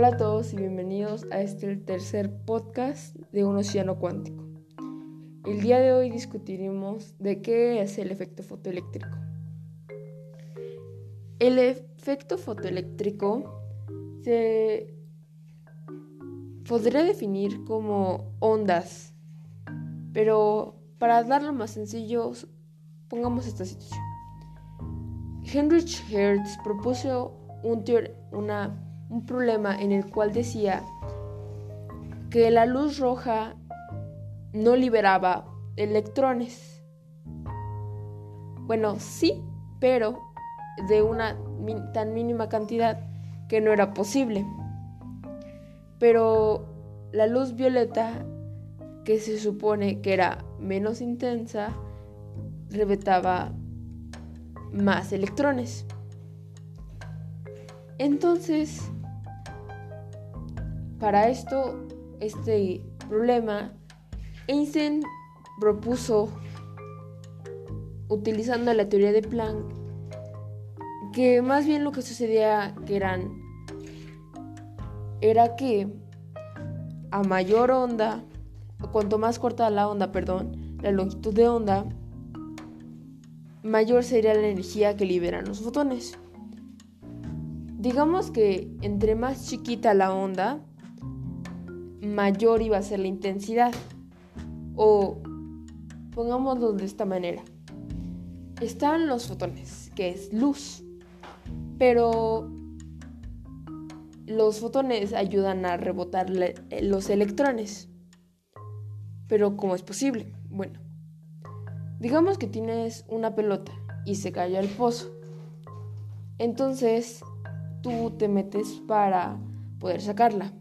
Hola a todos y bienvenidos a este tercer podcast de un océano cuántico. El día de hoy discutiremos de qué es el efecto fotoeléctrico. El efecto fotoeléctrico se podría definir como ondas, pero para darlo más sencillo, pongamos esta situación. Heinrich Hertz propuso un, una un problema en el cual decía que la luz roja no liberaba electrones. Bueno, sí, pero de una tan mínima cantidad que no era posible. Pero la luz violeta, que se supone que era menos intensa, rebetaba más electrones. Entonces, para esto, este problema, Einstein propuso, utilizando la teoría de Planck, que más bien lo que sucedía que era que a mayor onda, cuanto más corta la onda, perdón, la longitud de onda, mayor sería la energía que liberan los fotones. Digamos que entre más chiquita la onda, mayor iba a ser la intensidad. O pongámoslo de esta manera. Están los fotones, que es luz. Pero los fotones ayudan a rebotar los electrones. Pero ¿cómo es posible? Bueno, digamos que tienes una pelota y se cae al pozo. Entonces tú te metes para poder sacarla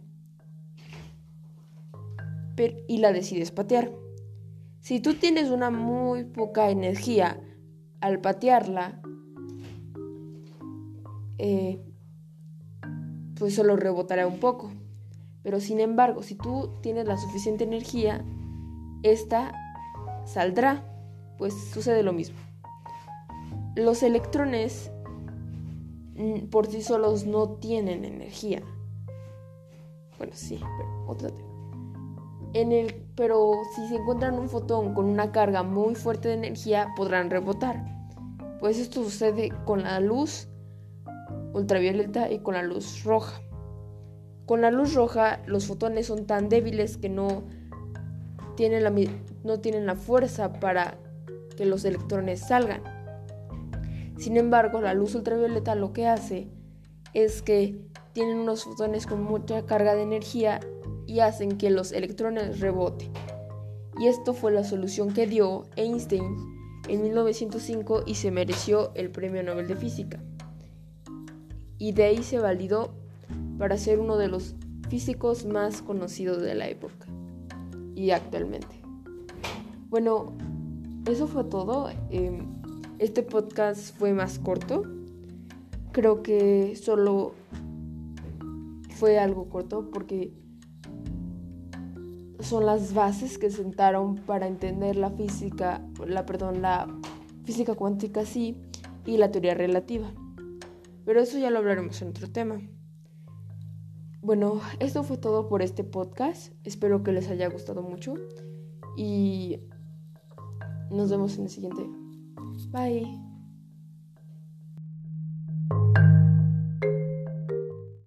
y la decides patear. Si tú tienes una muy poca energía al patearla, eh, pues solo rebotará un poco. Pero sin embargo, si tú tienes la suficiente energía, esta saldrá. Pues sucede lo mismo. Los electrones mm, por sí solos no tienen energía. Bueno, sí, pero otra tema el, pero si se encuentran un fotón con una carga muy fuerte de energía, podrán rebotar. Pues esto sucede con la luz ultravioleta y con la luz roja. Con la luz roja, los fotones son tan débiles que no tienen la, no tienen la fuerza para que los electrones salgan. Sin embargo, la luz ultravioleta lo que hace es que tienen unos fotones con mucha carga de energía y hacen que los electrones reboten. Y esto fue la solución que dio Einstein en 1905 y se mereció el Premio Nobel de Física. Y de ahí se validó para ser uno de los físicos más conocidos de la época y actualmente. Bueno, eso fue todo. Em, este podcast fue más corto. Creo que solo fue algo corto porque son las bases que sentaron para entender la física, la perdón, la física cuántica sí y la teoría relativa. Pero eso ya lo hablaremos en otro tema. Bueno, esto fue todo por este podcast. Espero que les haya gustado mucho y nos vemos en el siguiente. Bye.